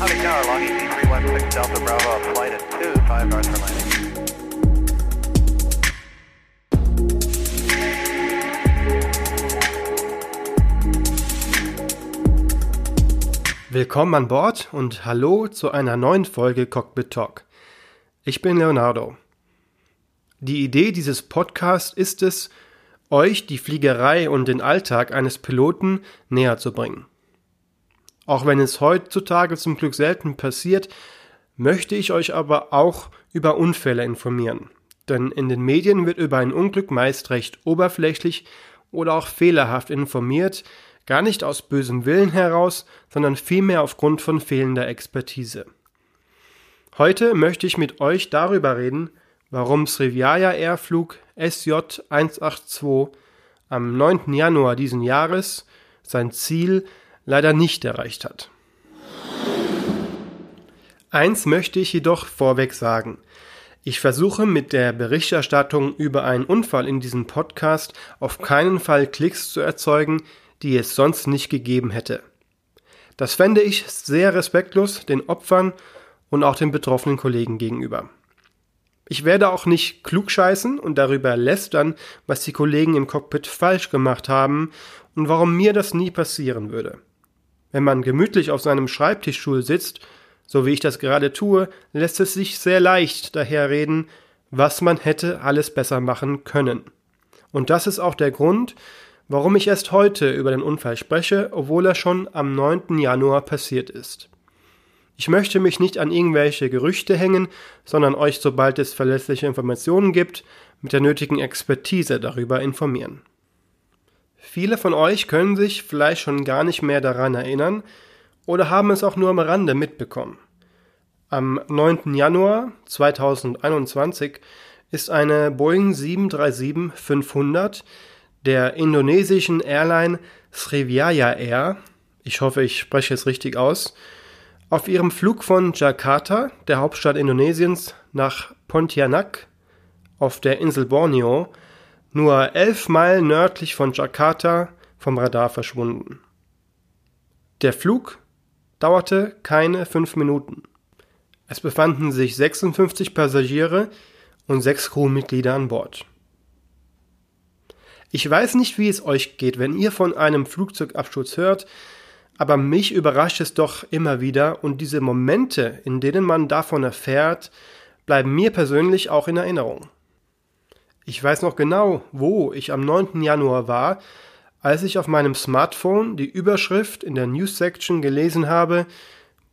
Howdy Tower, long ET 316 Delta Bravo, flight at 2, 5 north for landing. Willkommen an Bord und hallo zu einer neuen Folge Cockpit Talk. Ich bin Leonardo. Die Idee dieses Podcasts ist es, euch die Fliegerei und den Alltag eines Piloten näher zu bringen. Auch wenn es heutzutage zum Glück selten passiert, möchte ich euch aber auch über Unfälle informieren. Denn in den Medien wird über ein Unglück meist recht oberflächlich oder auch fehlerhaft informiert, gar nicht aus bösem Willen heraus, sondern vielmehr aufgrund von fehlender Expertise. Heute möchte ich mit euch darüber reden, warum Srivijaya Airflug SJ 182 am 9. Januar diesen Jahres sein Ziel leider nicht erreicht hat. Eins möchte ich jedoch vorweg sagen. Ich versuche mit der Berichterstattung über einen Unfall in diesem Podcast auf keinen Fall Klicks zu erzeugen, die es sonst nicht gegeben hätte. Das fände ich sehr respektlos den Opfern und auch den betroffenen Kollegen gegenüber. Ich werde auch nicht klugscheißen und darüber lästern, was die Kollegen im Cockpit falsch gemacht haben und warum mir das nie passieren würde. Wenn man gemütlich auf seinem Schreibtischstuhl sitzt, so wie ich das gerade tue, lässt es sich sehr leicht daherreden, was man hätte alles besser machen können. Und das ist auch der Grund, warum ich erst heute über den Unfall spreche, obwohl er schon am 9. Januar passiert ist. Ich möchte mich nicht an irgendwelche Gerüchte hängen, sondern euch, sobald es verlässliche Informationen gibt, mit der nötigen Expertise darüber informieren. Viele von euch können sich vielleicht schon gar nicht mehr daran erinnern oder haben es auch nur am Rande mitbekommen. Am 9. Januar 2021 ist eine Boeing 737-500 der indonesischen Airline Srivijaya Air, ich hoffe, ich spreche es richtig aus, auf ihrem Flug von Jakarta, der Hauptstadt Indonesiens, nach Pontianak auf der Insel Borneo, nur elf Meilen nördlich von Jakarta vom Radar verschwunden. Der Flug dauerte keine fünf Minuten. Es befanden sich 56 Passagiere und sechs Crewmitglieder an Bord. Ich weiß nicht, wie es euch geht, wenn ihr von einem Flugzeugabsturz hört, aber mich überrascht es doch immer wieder und diese Momente, in denen man davon erfährt, bleiben mir persönlich auch in Erinnerung. Ich weiß noch genau, wo ich am 9. Januar war, als ich auf meinem Smartphone die Überschrift in der News Section gelesen habe,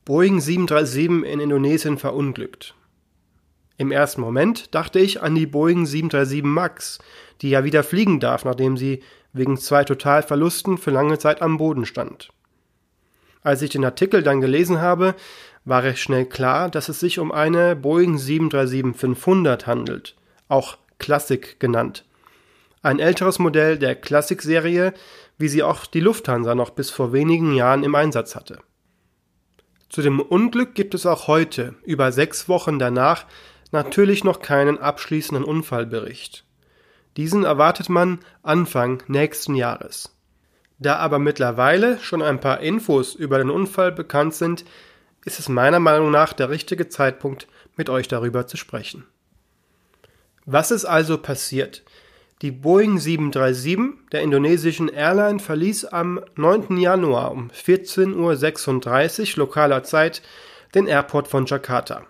Boeing 737 in Indonesien verunglückt. Im ersten Moment dachte ich an die Boeing 737 MAX, die ja wieder fliegen darf, nachdem sie wegen zwei Totalverlusten für lange Zeit am Boden stand. Als ich den Artikel dann gelesen habe, war recht schnell klar, dass es sich um eine Boeing 737-500 handelt, auch Classic genannt. Ein älteres Modell der Classic-Serie, wie sie auch die Lufthansa noch bis vor wenigen Jahren im Einsatz hatte. Zu dem Unglück gibt es auch heute, über sechs Wochen danach, natürlich noch keinen abschließenden Unfallbericht. Diesen erwartet man Anfang nächsten Jahres. Da aber mittlerweile schon ein paar Infos über den Unfall bekannt sind, ist es meiner Meinung nach der richtige Zeitpunkt, mit euch darüber zu sprechen. Was ist also passiert? Die Boeing 737 der indonesischen Airline verließ am 9. Januar um 14.36 Uhr lokaler Zeit den Airport von Jakarta.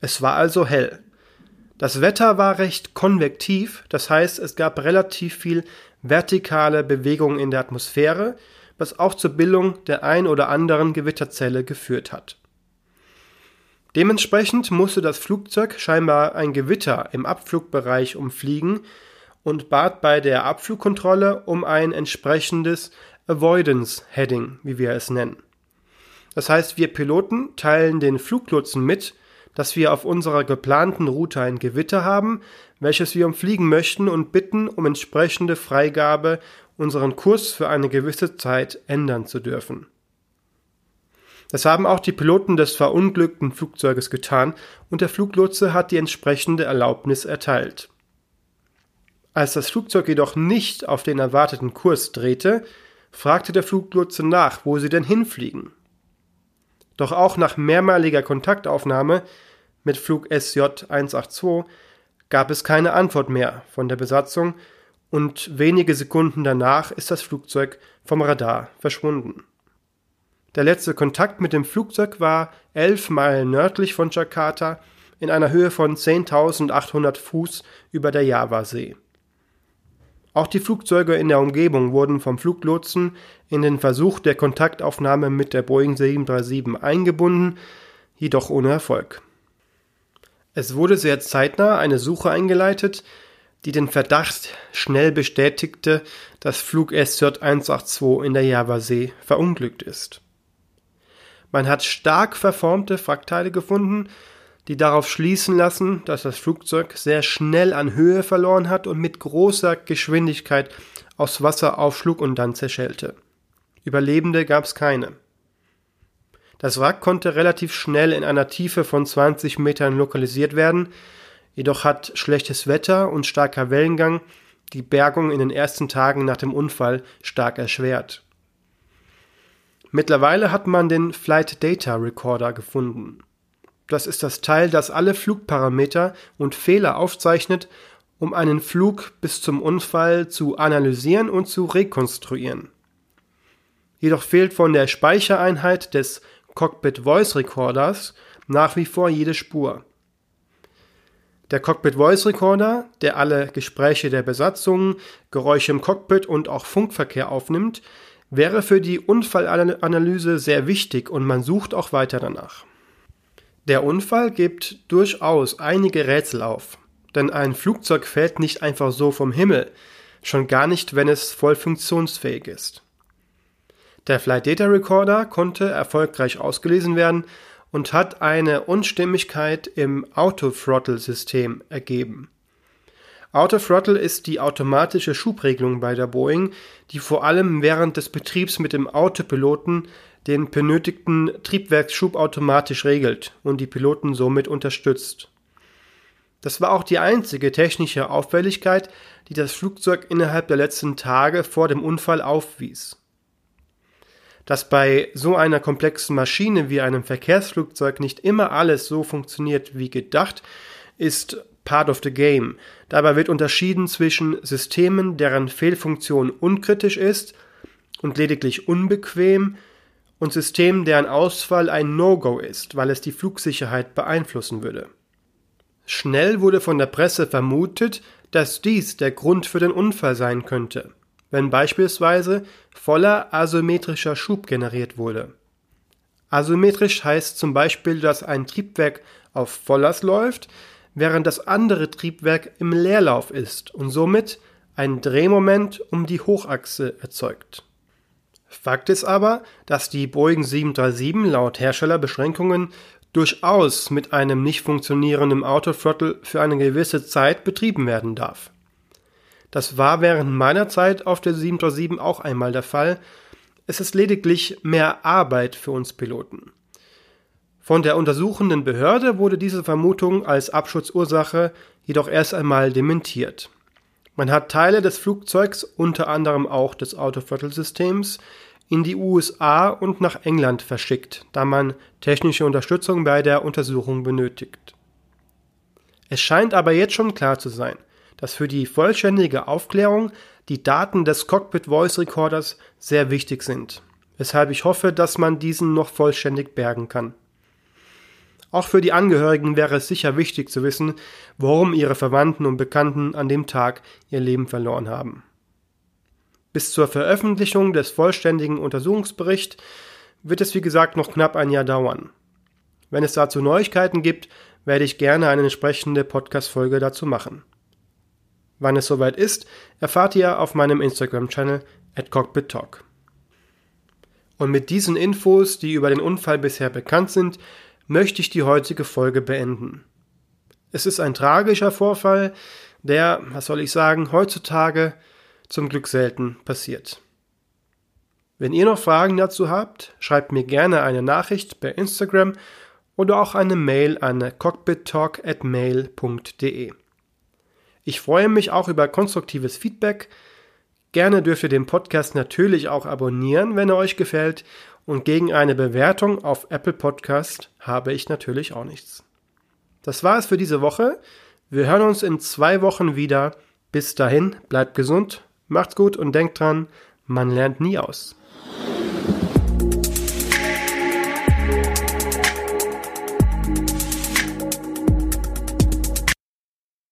Es war also hell. Das Wetter war recht konvektiv, das heißt es gab relativ viel vertikale Bewegung in der Atmosphäre, was auch zur Bildung der ein oder anderen Gewitterzelle geführt hat. Dementsprechend musste das Flugzeug scheinbar ein Gewitter im Abflugbereich umfliegen und bat bei der Abflugkontrolle um ein entsprechendes Avoidance Heading, wie wir es nennen. Das heißt, wir Piloten teilen den Fluglotsen mit, dass wir auf unserer geplanten Route ein Gewitter haben, welches wir umfliegen möchten und bitten um entsprechende Freigabe, unseren Kurs für eine gewisse Zeit ändern zu dürfen. Das haben auch die Piloten des verunglückten Flugzeuges getan und der Fluglotse hat die entsprechende Erlaubnis erteilt. Als das Flugzeug jedoch nicht auf den erwarteten Kurs drehte, fragte der Fluglotse nach, wo sie denn hinfliegen. Doch auch nach mehrmaliger Kontaktaufnahme mit Flug SJ 182 gab es keine Antwort mehr von der Besatzung und wenige Sekunden danach ist das Flugzeug vom Radar verschwunden. Der letzte Kontakt mit dem Flugzeug war elf Meilen nördlich von Jakarta in einer Höhe von 10.800 Fuß über der Javasee. Auch die Flugzeuge in der Umgebung wurden vom Fluglotsen in den Versuch der Kontaktaufnahme mit der Boeing 737 eingebunden, jedoch ohne Erfolg. Es wurde sehr zeitnah eine Suche eingeleitet, die den Verdacht schnell bestätigte, dass Flug SJ 182 in der Javasee verunglückt ist. Man hat stark verformte Frackteile gefunden, die darauf schließen lassen, dass das Flugzeug sehr schnell an Höhe verloren hat und mit großer Geschwindigkeit aus Wasser aufschlug und dann zerschellte. Überlebende gab es keine. Das Wrack konnte relativ schnell in einer Tiefe von 20 Metern lokalisiert werden, jedoch hat schlechtes Wetter und starker Wellengang die Bergung in den ersten Tagen nach dem Unfall stark erschwert. Mittlerweile hat man den Flight Data Recorder gefunden. Das ist das Teil, das alle Flugparameter und Fehler aufzeichnet, um einen Flug bis zum Unfall zu analysieren und zu rekonstruieren. Jedoch fehlt von der Speichereinheit des Cockpit Voice Recorders nach wie vor jede Spur. Der Cockpit Voice Recorder, der alle Gespräche der Besatzung, Geräusche im Cockpit und auch Funkverkehr aufnimmt, wäre für die Unfallanalyse sehr wichtig und man sucht auch weiter danach. Der Unfall gibt durchaus einige Rätsel auf, denn ein Flugzeug fällt nicht einfach so vom Himmel, schon gar nicht, wenn es voll funktionsfähig ist. Der Flight Data Recorder konnte erfolgreich ausgelesen werden und hat eine Unstimmigkeit im Autothrottle-System ergeben. Autothrottle ist die automatische Schubregelung bei der Boeing, die vor allem während des Betriebs mit dem Autopiloten den benötigten Triebwerksschub automatisch regelt und die Piloten somit unterstützt. Das war auch die einzige technische Auffälligkeit, die das Flugzeug innerhalb der letzten Tage vor dem Unfall aufwies. Dass bei so einer komplexen Maschine wie einem Verkehrsflugzeug nicht immer alles so funktioniert wie gedacht, ist part of the game. Dabei wird unterschieden zwischen Systemen, deren Fehlfunktion unkritisch ist und lediglich unbequem, und Systemen, deren Ausfall ein No-Go ist, weil es die Flugsicherheit beeinflussen würde. Schnell wurde von der Presse vermutet, dass dies der Grund für den Unfall sein könnte wenn beispielsweise voller asymmetrischer Schub generiert wurde. Asymmetrisch heißt zum Beispiel, dass ein Triebwerk auf Vollers läuft, während das andere Triebwerk im Leerlauf ist und somit ein Drehmoment um die Hochachse erzeugt. Fakt ist aber, dass die Boeing 737 laut Herstellerbeschränkungen durchaus mit einem nicht funktionierenden Autothrottle für eine gewisse Zeit betrieben werden darf. Das war während meiner Zeit auf der 737 auch einmal der Fall. Es ist lediglich mehr Arbeit für uns Piloten. Von der untersuchenden Behörde wurde diese Vermutung als Abschutzursache jedoch erst einmal dementiert. Man hat Teile des Flugzeugs, unter anderem auch des Autothrottle-Systems, in die USA und nach England verschickt, da man technische Unterstützung bei der Untersuchung benötigt. Es scheint aber jetzt schon klar zu sein, dass für die vollständige Aufklärung die Daten des Cockpit Voice Recorders sehr wichtig sind, weshalb ich hoffe, dass man diesen noch vollständig bergen kann. Auch für die Angehörigen wäre es sicher wichtig zu wissen, warum ihre Verwandten und Bekannten an dem Tag ihr Leben verloren haben. Bis zur Veröffentlichung des vollständigen Untersuchungsberichts wird es wie gesagt noch knapp ein Jahr dauern. Wenn es dazu Neuigkeiten gibt, werde ich gerne eine entsprechende Podcast-Folge dazu machen. Wann es soweit ist, erfahrt ihr auf meinem Instagram-Channel at cockpittalk. Und mit diesen Infos, die über den Unfall bisher bekannt sind, möchte ich die heutige Folge beenden. Es ist ein tragischer Vorfall, der, was soll ich sagen, heutzutage zum Glück selten passiert. Wenn ihr noch Fragen dazu habt, schreibt mir gerne eine Nachricht per Instagram oder auch eine Mail an cockpittalk@mail.de. Ich freue mich auch über konstruktives Feedback. Gerne dürft ihr den Podcast natürlich auch abonnieren, wenn er euch gefällt und gegen eine Bewertung auf Apple Podcast habe ich natürlich auch nichts. Das war es für diese Woche. Wir hören uns in zwei Wochen wieder. Bis dahin, bleibt gesund, macht's gut und denkt dran, man lernt nie aus.